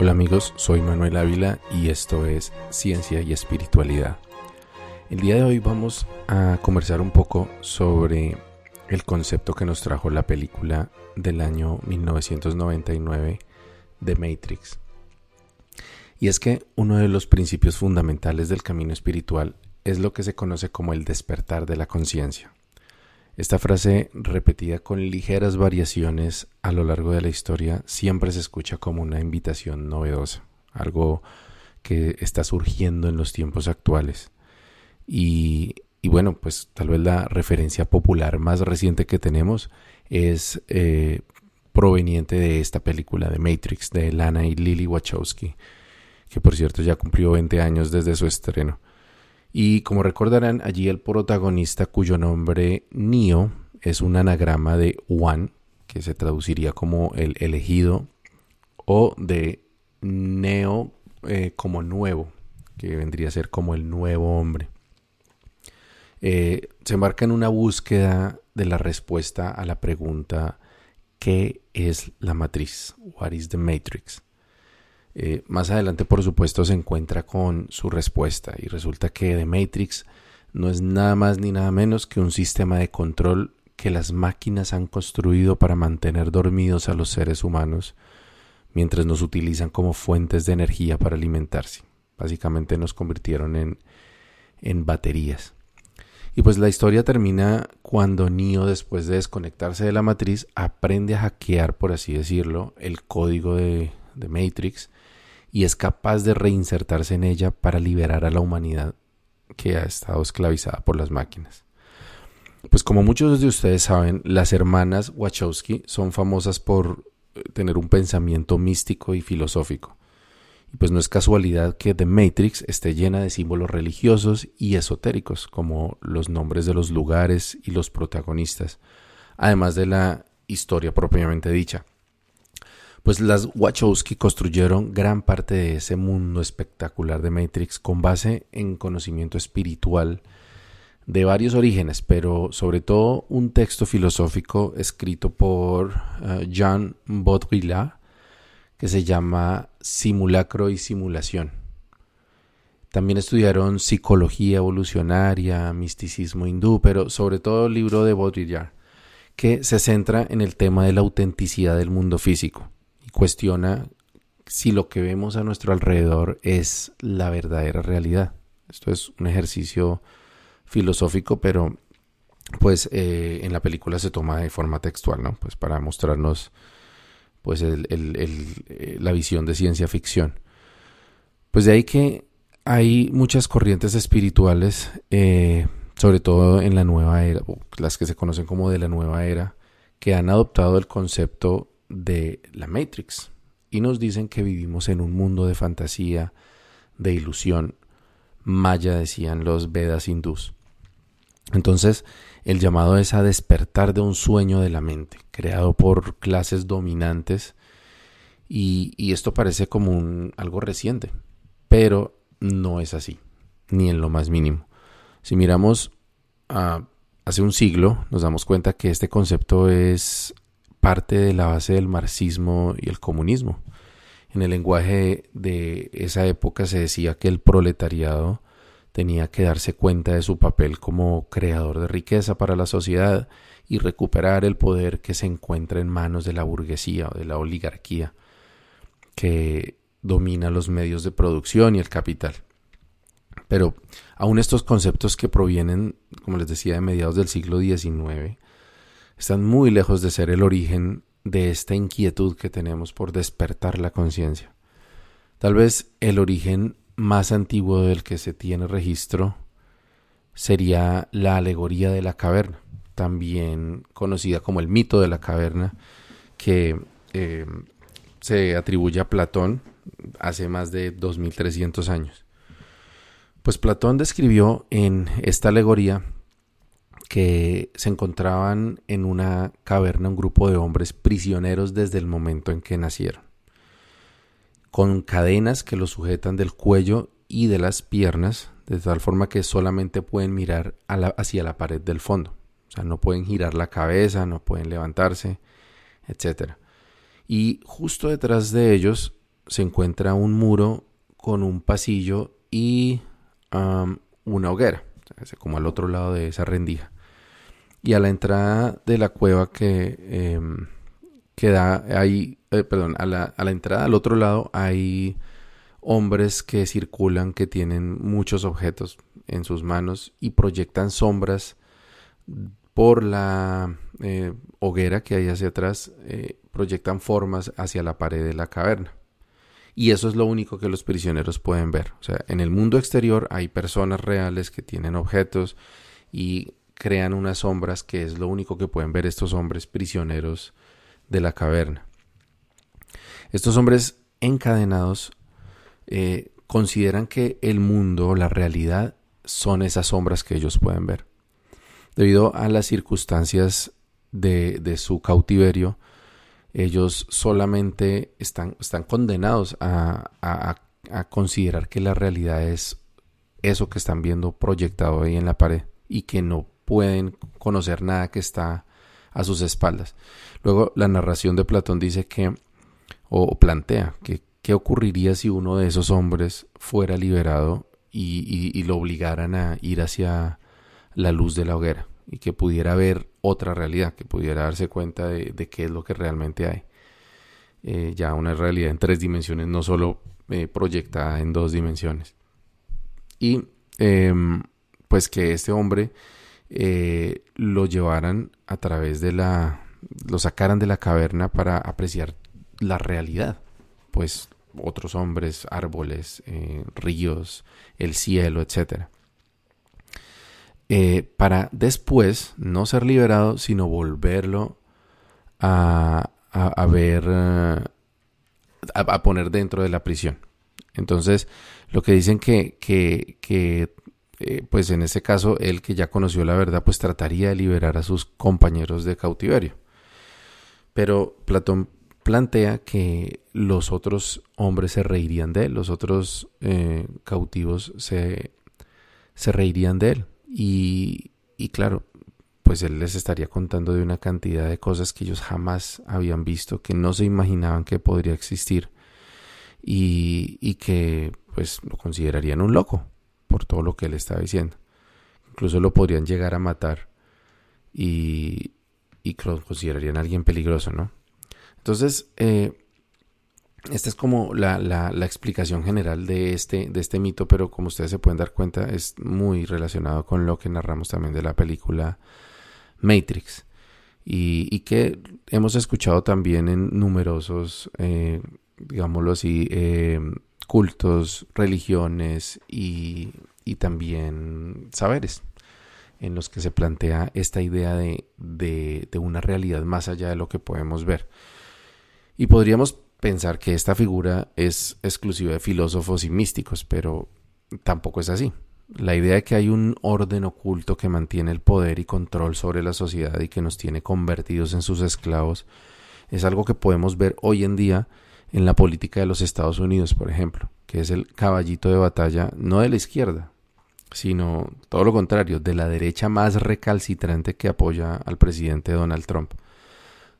Hola amigos, soy Manuel Ávila y esto es Ciencia y Espiritualidad. El día de hoy vamos a conversar un poco sobre el concepto que nos trajo la película del año 1999 de Matrix. Y es que uno de los principios fundamentales del camino espiritual es lo que se conoce como el despertar de la conciencia. Esta frase, repetida con ligeras variaciones a lo largo de la historia, siempre se escucha como una invitación novedosa, algo que está surgiendo en los tiempos actuales. Y, bueno, pues tal vez la referencia popular más reciente que tenemos es eh, proveniente de esta película de Matrix de Lana y Lily Wachowski, que por cierto ya cumplió 20 años desde su estreno. Y como recordarán, allí el protagonista cuyo nombre Neo es un anagrama de One, que se traduciría como el elegido, o de Neo eh, como nuevo, que vendría a ser como el nuevo hombre. Eh, se embarca en una búsqueda de la respuesta a la pregunta ¿qué es la matriz? What is the matrix? Eh, más adelante, por supuesto, se encuentra con su respuesta y resulta que The Matrix no es nada más ni nada menos que un sistema de control que las máquinas han construido para mantener dormidos a los seres humanos mientras nos utilizan como fuentes de energía para alimentarse. Básicamente nos convirtieron en, en baterías. Y pues la historia termina cuando Neo, después de desconectarse de la matriz, aprende a hackear, por así decirlo, el código de, de Matrix y es capaz de reinsertarse en ella para liberar a la humanidad que ha estado esclavizada por las máquinas. Pues como muchos de ustedes saben, las hermanas Wachowski son famosas por eh, tener un pensamiento místico y filosófico. Y pues no es casualidad que The Matrix esté llena de símbolos religiosos y esotéricos, como los nombres de los lugares y los protagonistas, además de la historia propiamente dicha pues las Wachowski construyeron gran parte de ese mundo espectacular de Matrix con base en conocimiento espiritual de varios orígenes, pero sobre todo un texto filosófico escrito por eh, Jean Baudrillard que se llama Simulacro y Simulación. También estudiaron psicología evolucionaria, misticismo hindú, pero sobre todo el libro de Baudrillard, que se centra en el tema de la autenticidad del mundo físico cuestiona si lo que vemos a nuestro alrededor es la verdadera realidad. Esto es un ejercicio filosófico, pero pues eh, en la película se toma de forma textual, ¿no? Pues para mostrarnos pues eh, la visión de ciencia ficción. Pues de ahí que hay muchas corrientes espirituales, eh, sobre todo en la nueva era, las que se conocen como de la nueva era, que han adoptado el concepto de la Matrix y nos dicen que vivimos en un mundo de fantasía, de ilusión. Maya decían los Vedas hindús. Entonces, el llamado es a despertar de un sueño de la mente, creado por clases dominantes, y, esto parece como un, algo reciente, pero no es así, ni en lo más mínimo. Si miramos a hace un siglo, nos damos cuenta que este concepto es parte de la base del marxismo y el comunismo. En el lenguaje de esa época se decía que el proletariado tenía que darse cuenta de su papel como creador de riqueza para la sociedad y recuperar el poder que se encuentra en manos de la burguesía o de la oligarquía que domina los medios de producción y el capital. Pero aún estos conceptos que provienen, como les decía, de mediados del siglo XIX, están muy lejos de ser el origen de esta inquietud que tenemos por despertar la conciencia. Tal vez el origen más antiguo del que se tiene registro sería la alegoría de la caverna, también conocida como el mito de la caverna, que eh, se atribuye a Platón hace más de 2300 años. Pues Platón describió en esta alegoría que se encontraban en una caverna un grupo de hombres prisioneros desde el momento en que nacieron, con cadenas que los sujetan del cuello y de las piernas, de tal forma que solamente pueden mirar hacia la pared del fondo. O sea, no pueden girar la cabeza, no pueden levantarse, etc. Y justo detrás de ellos se encuentra un muro con un pasillo y una hoguera, como al otro lado de esa rendija. Y a la entrada de la cueva que, em, da ahí, eh, perdón, a la, a la entrada al otro lado hay hombres que circulan que tienen muchos objetos en sus manos y proyectan sombras por la eh, hoguera que hay hacia atrás, eh, proyectan formas hacia la pared de la caverna. Y eso es lo único que los prisioneros pueden ver. O sea, en el mundo exterior hay personas reales que tienen objetos y crean unas sombras que es lo único que pueden ver estos hombres prisioneros de la caverna. Estos hombres encadenados eh, consideran que el mundo, la realidad, son esas sombras que ellos pueden ver. Debido a las circunstancias de, su cautiverio, ellos solamente están, están condenados a, considerar que la realidad es eso que están viendo proyectado ahí en la pared y que no pueden conocer nada que está a sus espaldas. Luego la narración de Platón dice que, o plantea, que qué ocurriría si uno de esos hombres fuera liberado y, lo obligaran a ir hacia la luz de la hoguera y que pudiera ver otra realidad, que pudiera darse cuenta de, qué es lo que realmente hay. Eh, ya una realidad en tres dimensiones, no solo eh, proyectada en dos dimensiones. Y em, pues que este hombre eh, lo llevaran a través de la, lo sacaran de la caverna para apreciar la realidad, pues otros hombres, árboles, ríos, el cielo, etcétera. Eh, para después no ser liberado, sino volverlo a, a, ver, eh, a, poner dentro de la prisión. Entonces, lo que dicen que, que, que eh, pues en este caso, él que ya conoció la verdad, pues trataría de liberar a sus compañeros de cautiverio. Pero Platón plantea que los otros hombres se reirían de él, los otros cautivos se, se reirían de él. Y, claro, pues él les estaría contando de una cantidad de cosas que ellos jamás habían visto, que no se imaginaban que podría existir y, y que pues lo considerarían un loco por todo lo que él estaba diciendo. Incluso lo podrían llegar a matar y, y lo considerarían alguien peligroso, ¿no? Entonces, eh, esta es como la, explicación general de este, de este mito, pero como ustedes se pueden dar cuenta, es muy relacionado con lo que narramos también de la película Matrix. Y, que hemos escuchado también en numerosos, eh, digámoslo así, eh, cultos, religiones y, y, también saberes, en los que se plantea esta idea de, de, de una realidad más allá de lo que podemos ver. Y podríamos pensar que esta figura es exclusiva de filósofos y místicos, pero tampoco es así. La idea de que hay un orden oculto que mantiene el poder y control sobre la sociedad y que nos tiene convertidos en sus esclavos es algo que podemos ver hoy en día en la política de los Estados Unidos, por ejemplo, que es el caballito de batalla no de la izquierda, sino todo lo contrario, de la derecha más recalcitrante que apoya al presidente Donald Trump.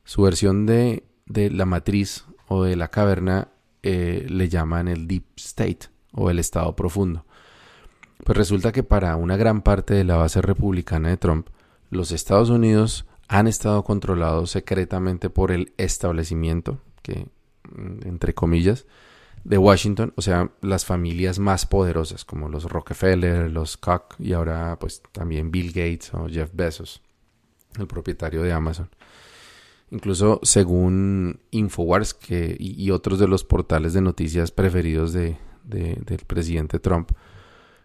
Su versión de, de la matriz o de la caverna eh, le llaman el Deep State o el Estado Profundo. Pues resulta que para una gran parte de la base republicana de Trump, los Estados Unidos han estado controlados secretamente por el establecimiento, que entre comillas, de Washington, o sea, las familias más poderosas como los Rockefeller, los Koch y ahora pues también Bill Gates o Jeff Bezos, el propietario de Amazon. Incluso según Infowars que, y, otros de los portales de noticias preferidos de, del presidente Trump,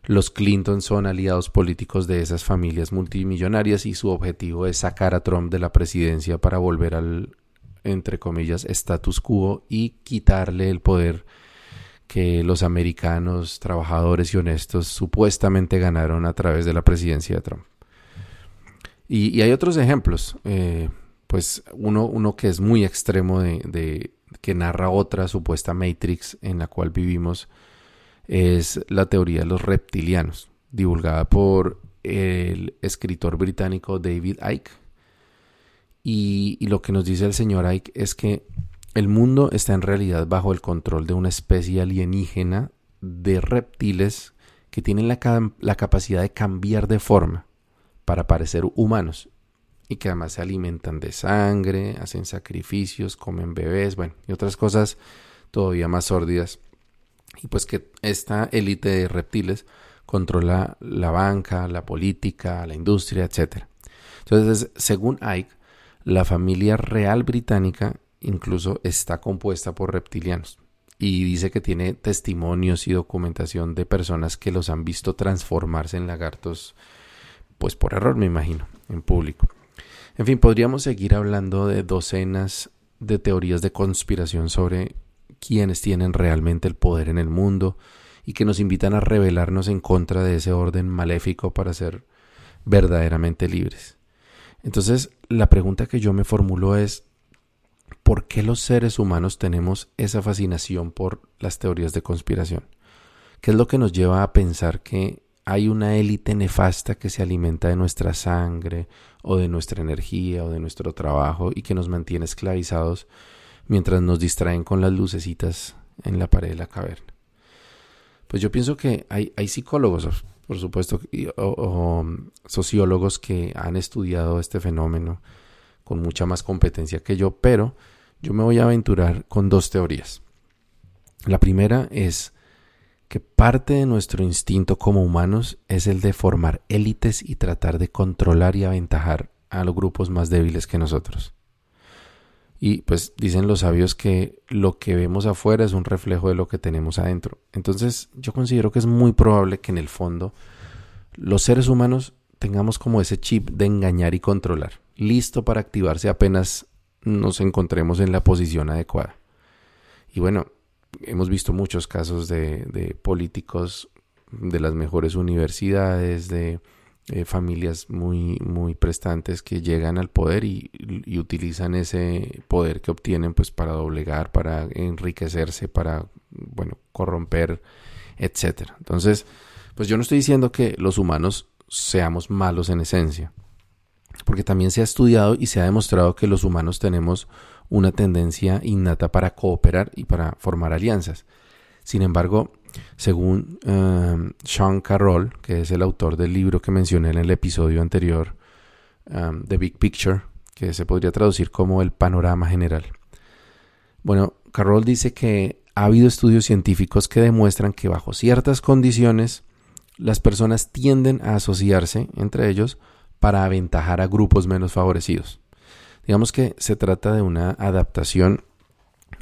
los Clinton son aliados políticos de esas familias multimillonarias y su objetivo es sacar a Trump de la presidencia para volver al, entre comillas, status quo y quitarle el poder que los americanos trabajadores y honestos supuestamente ganaron a través de la presidencia de Trump. Y, hay otros ejemplos. Eh, pues uno, uno que es muy extremo de, que narra otra supuesta Matrix en la cual vivimos es la teoría de los reptilianos, divulgada por el escritor británico David Icke. Y, lo que nos dice el señor Icke es que el mundo está en realidad bajo el control de una especie alienígena de reptiles que tienen la, la capacidad de cambiar de forma para parecer humanos y que además se alimentan de sangre, hacen sacrificios, comen bebés, bueno, y otras cosas todavía más sórdidas. Y pues que esta élite de reptiles controla la banca, la política, la industria, etc. Entonces, según Ike, la familia real británica incluso está compuesta por reptilianos y dice que tiene testimonios y documentación de personas que los han visto transformarse en lagartos, pues por error me imagino, en público. En fin, podríamos seguir hablando de docenas de teorías de conspiración sobre quienes tienen realmente el poder en el mundo y que nos invitan a rebelarnos en contra de ese orden maléfico para ser verdaderamente libres. Entonces, la pregunta que yo me formulo es, ¿por qué los seres humanos tenemos esa fascinación por las teorías de conspiración? ¿Qué es lo que nos lleva a pensar que hay una élite nefasta que se alimenta de nuestra sangre o de nuestra energía o de nuestro trabajo y que nos mantiene esclavizados mientras nos distraen con las lucecitas en la pared de la caverna. Pues yo pienso que hay, hay psicólogos, por supuesto, sociólogos que han estudiado este fenómeno con mucha más competencia que yo, pero yo me voy a aventurar con dos teorías. La primera es que parte de nuestro instinto como humanos es el de formar élites y tratar de controlar y aventajar a los grupos más débiles que nosotros. Y pues dicen los sabios que lo que vemos afuera es un reflejo de lo que tenemos adentro. Entonces yo considero que es muy probable que en el fondo los seres humanos tengamos como ese chip de engañar y controlar, listo para activarse apenas nos encontremos en la posición adecuada. Y bueno, hemos visto muchos casos de, políticos de las mejores universidades, de eh, familias muy, muy prestantes que llegan al poder y, utilizan ese poder que obtienen pues para doblegar, para enriquecerse, para, bueno, corromper, etcétera. Entonces, pues yo no estoy diciendo que los humanos seamos malos en esencia, porque también se ha estudiado y se ha demostrado que los humanos tenemos una tendencia innata para cooperar y para formar alianzas. Sin embargo, según um, Sean Carroll, que es el autor del libro que mencioné en el episodio anterior, The Big Picture, que se podría traducir como el panorama general. Bueno, Carroll dice que ha habido estudios científicos que demuestran que bajo ciertas condiciones las personas tienden a asociarse entre ellos para aventajar a grupos menos favorecidos. Digamos que se trata de una adaptación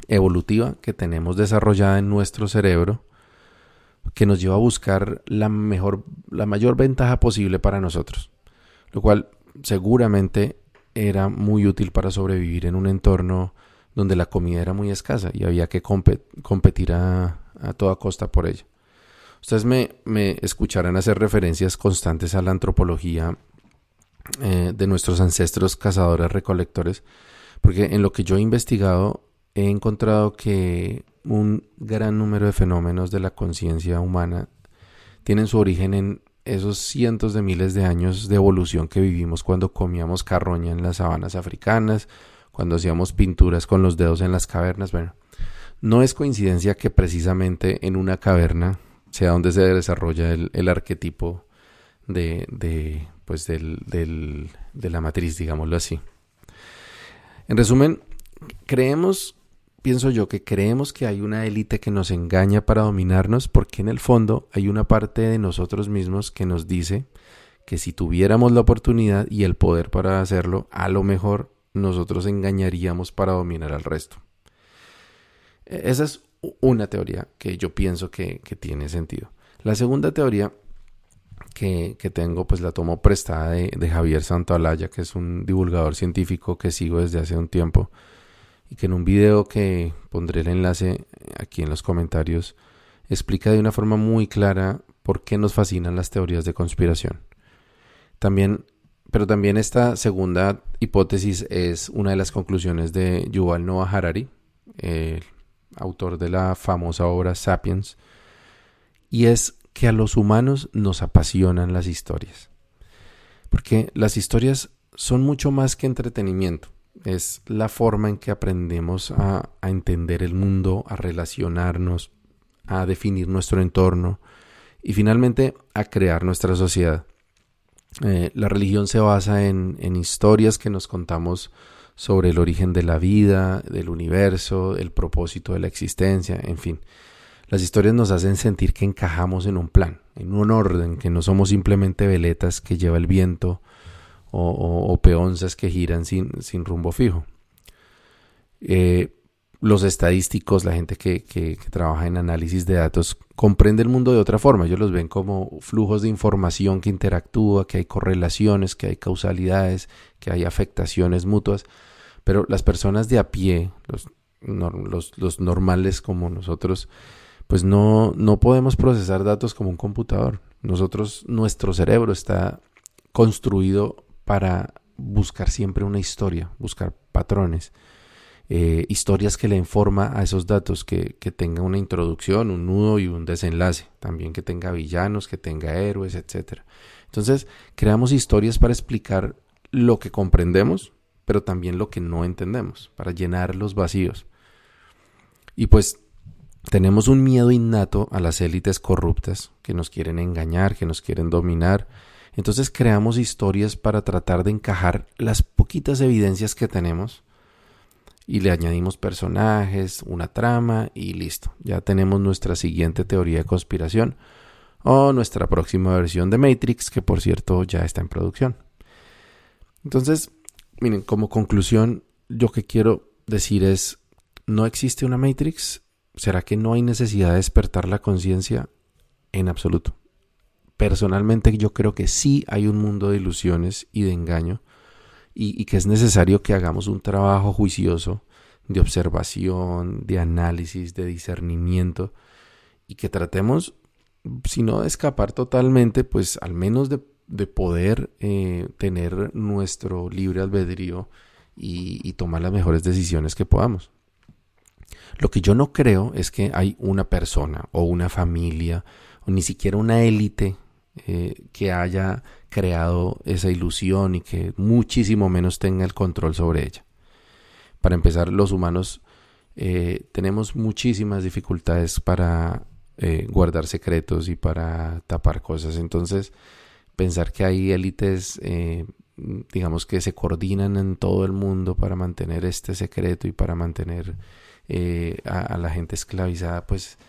evolutiva que tenemos desarrollada en nuestro cerebro que nos lleva a buscar la mejor la mayor ventaja posible para nosotros, lo cual seguramente era muy útil para sobrevivir en un entorno donde la comida era muy escasa y había que competir a, toda costa por ella. Ustedes me, escucharán hacer referencias constantes a la antropología eh, de nuestros ancestros cazadores recolectores, porque en lo que yo he investigado he encontrado que un gran número de fenómenos de la conciencia humana tienen su origen en esos cientos de miles de años de evolución que vivimos cuando comíamos carroña en las sabanas africanas, cuando hacíamos pinturas con los dedos en las cavernas. Bueno, no es coincidencia que precisamente en una caverna sea donde se desarrolla el, arquetipo de, pues del, del, de la matriz, digámoslo así. En resumen, creemos, pienso yo, que creemos que hay una élite que nos engaña para dominarnos porque en el fondo hay una parte de nosotros mismos que nos dice que si tuviéramos la oportunidad y el poder para hacerlo, a lo mejor nosotros engañaríamos para dominar al resto. E-, esa es una teoría que yo pienso que, que tiene sentido. La segunda teoría que, tengo, pues la tomo prestada de, de Javier Santoalaya, que es un divulgador científico que sigo desde hace un tiempo y que en un video que pondré el enlace aquí en los comentarios explica de una forma muy clara por qué nos fascinan las teorías de conspiración. También, pero también esta segunda hipótesis es una de las conclusiones de Yuval Noah Harari, el autor de la famosa obra Sapiens, y es que a los humanos nos apasionan las historias. Porque las historias son mucho más que entretenimiento. Es la forma en que aprendemos a, entender el mundo, a relacionarnos, a definir nuestro entorno y finalmente a crear nuestra sociedad. Eh, la religión se basa en, en, historias que nos contamos sobre el origen de la vida, del universo, el propósito de la existencia, en fin. Las historias nos hacen sentir que encajamos en un plan, en un orden, que no somos simplemente veletas que lleva el viento o, peonzas que giran sin, rumbo fijo. Eh, los estadísticos, la gente que, trabaja en análisis de datos, comprende el mundo de otra forma. Ellos los ven como flujos de información que interactúa, que hay correlaciones, que hay causalidades, que hay afectaciones mutuas. Pero las personas de a pie, los normales como nosotros, pues no, no podemos procesar datos como un computador. Nosotros, nuestro cerebro está construido para buscar siempre una historia, buscar patrones, eh, historias que le informa a esos datos, que, que tenga una introducción, un nudo y un desenlace, también que tenga villanos, que tenga héroes, etc. Entonces, creamos historias para explicar lo que comprendemos, pero también lo que no entendemos, para llenar los vacíos. Y pues tenemos un miedo innato a las élites corruptas que nos quieren engañar, que nos quieren dominar, entonces creamos historias para tratar de encajar las poquitas evidencias que tenemos y le añadimos personajes, una trama y listo. Ya tenemos nuestra siguiente teoría de conspiración o nuestra próxima versión de Matrix, que por cierto ya está en producción. Entonces, miren, como conclusión, yo que quiero decir es, ¿no existe una Matrix? ¿Será que no hay necesidad de despertar la conciencia? En absoluto personalmente yo creo que sí hay un mundo de ilusiones y de engaño y, que es necesario que hagamos un trabajo juicioso de observación, de análisis, de discernimiento y que tratemos, si no de escapar totalmente, pues al menos de, poder eh, tener nuestro libre albedrío y, y tomar las mejores decisiones que podamos. Lo que yo no creo es que hay una persona o una familia o ni siquiera una élite eh, que haya creado esa ilusión y que muchísimo menos tenga el control sobre ella. Para empezar, los humanos eh, tenemos muchísimas dificultades para eh, guardar secretos y para tapar cosas. Entonces, pensar que hay élites, digamos, que se coordinan en todo el mundo para mantener este secreto y para mantener a, la gente esclavizada, pues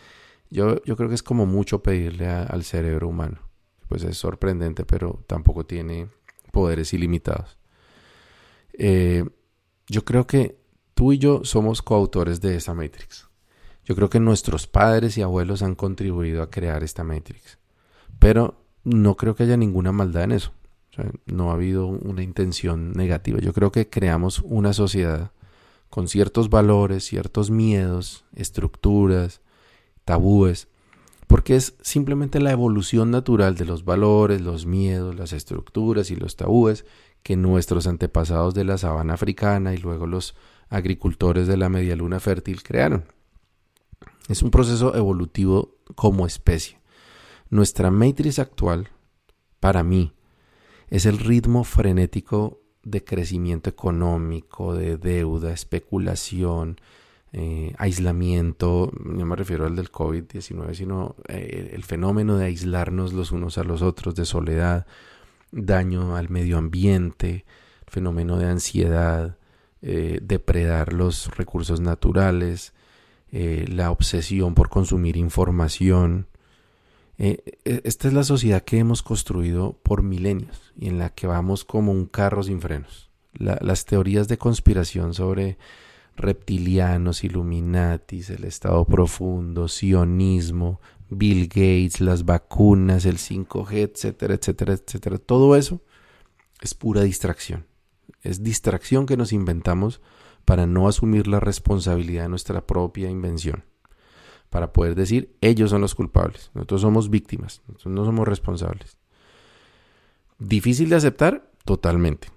yo, yo creo que es como mucho pedirle al cerebro humano pues es sorprendente, pero tampoco tiene poderes ilimitados. Eh, yo creo que tú y yo somos coautores de esa Matrix. Yo creo que nuestros padres y abuelos han contribuido a crear esta Matrix. Pero no creo que haya ninguna maldad en eso. no ha habido una intención negativa. Yo creo que creamos una sociedad con ciertos valores, ciertos miedos, estructuras, tabúes, porque es simplemente la evolución natural de los valores, los miedos, las estructuras y los tabúes que nuestros antepasados de la sabana africana y luego los agricultores de la media luna fértil crearon. Es un proceso evolutivo como especie. Nuestra matriz actual, para mí, es el ritmo frenético de crecimiento económico, de deuda, especulación, eh, aislamiento, no me refiero al del COVID-19, sino eh, el fenómeno de aislarnos los unos a los otros, de soledad, daño al medio ambiente, fenómeno de ansiedad, eh, depredar los recursos naturales, la obsesión por consumir información. E, esta es la sociedad que hemos construido por milenios y en la que vamos como un carro sin frenos. las teorías de conspiración sobre reptilianos, Illuminatis, el Estado profundo, sionismo, Bill Gates, las vacunas, el 5G, etcétera, etcétera, etcétera. Todo eso es pura distracción. Es distracción que nos inventamos para no asumir la responsabilidad de nuestra propia invención. Para poder decir, ellos son los culpables, nosotros somos víctimas, nosotros no somos responsables. ¿Difícil de aceptar? Totalmente.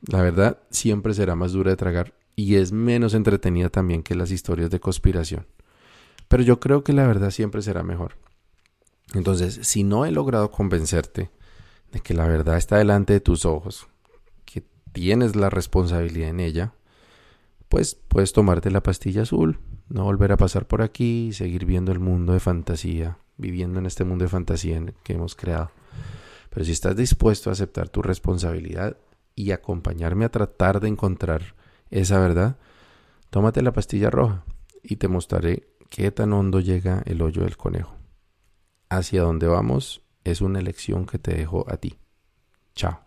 La verdad siempre será más dura de tragar y es menos entretenida también que las historias de conspiración. Pero yo creo que la verdad siempre será mejor. Entonces, si no he logrado convencerte de que la verdad está delante de tus ojos, que tienes la responsabilidad en ella, pues puedes tomarte la pastilla azul, no volver a pasar por aquí y seguir viendo el mundo de fantasía, viviendo en este mundo de fantasía que hemos creado. Pero si estás dispuesto a aceptar tu responsabilidad y acompañarme a tratar de encontrar esa verdad, tómate la pastilla roja y te mostraré qué tan hondo llega el hoyo del conejo. Hacia dónde vamos es una elección que te dejo a ti. Chao.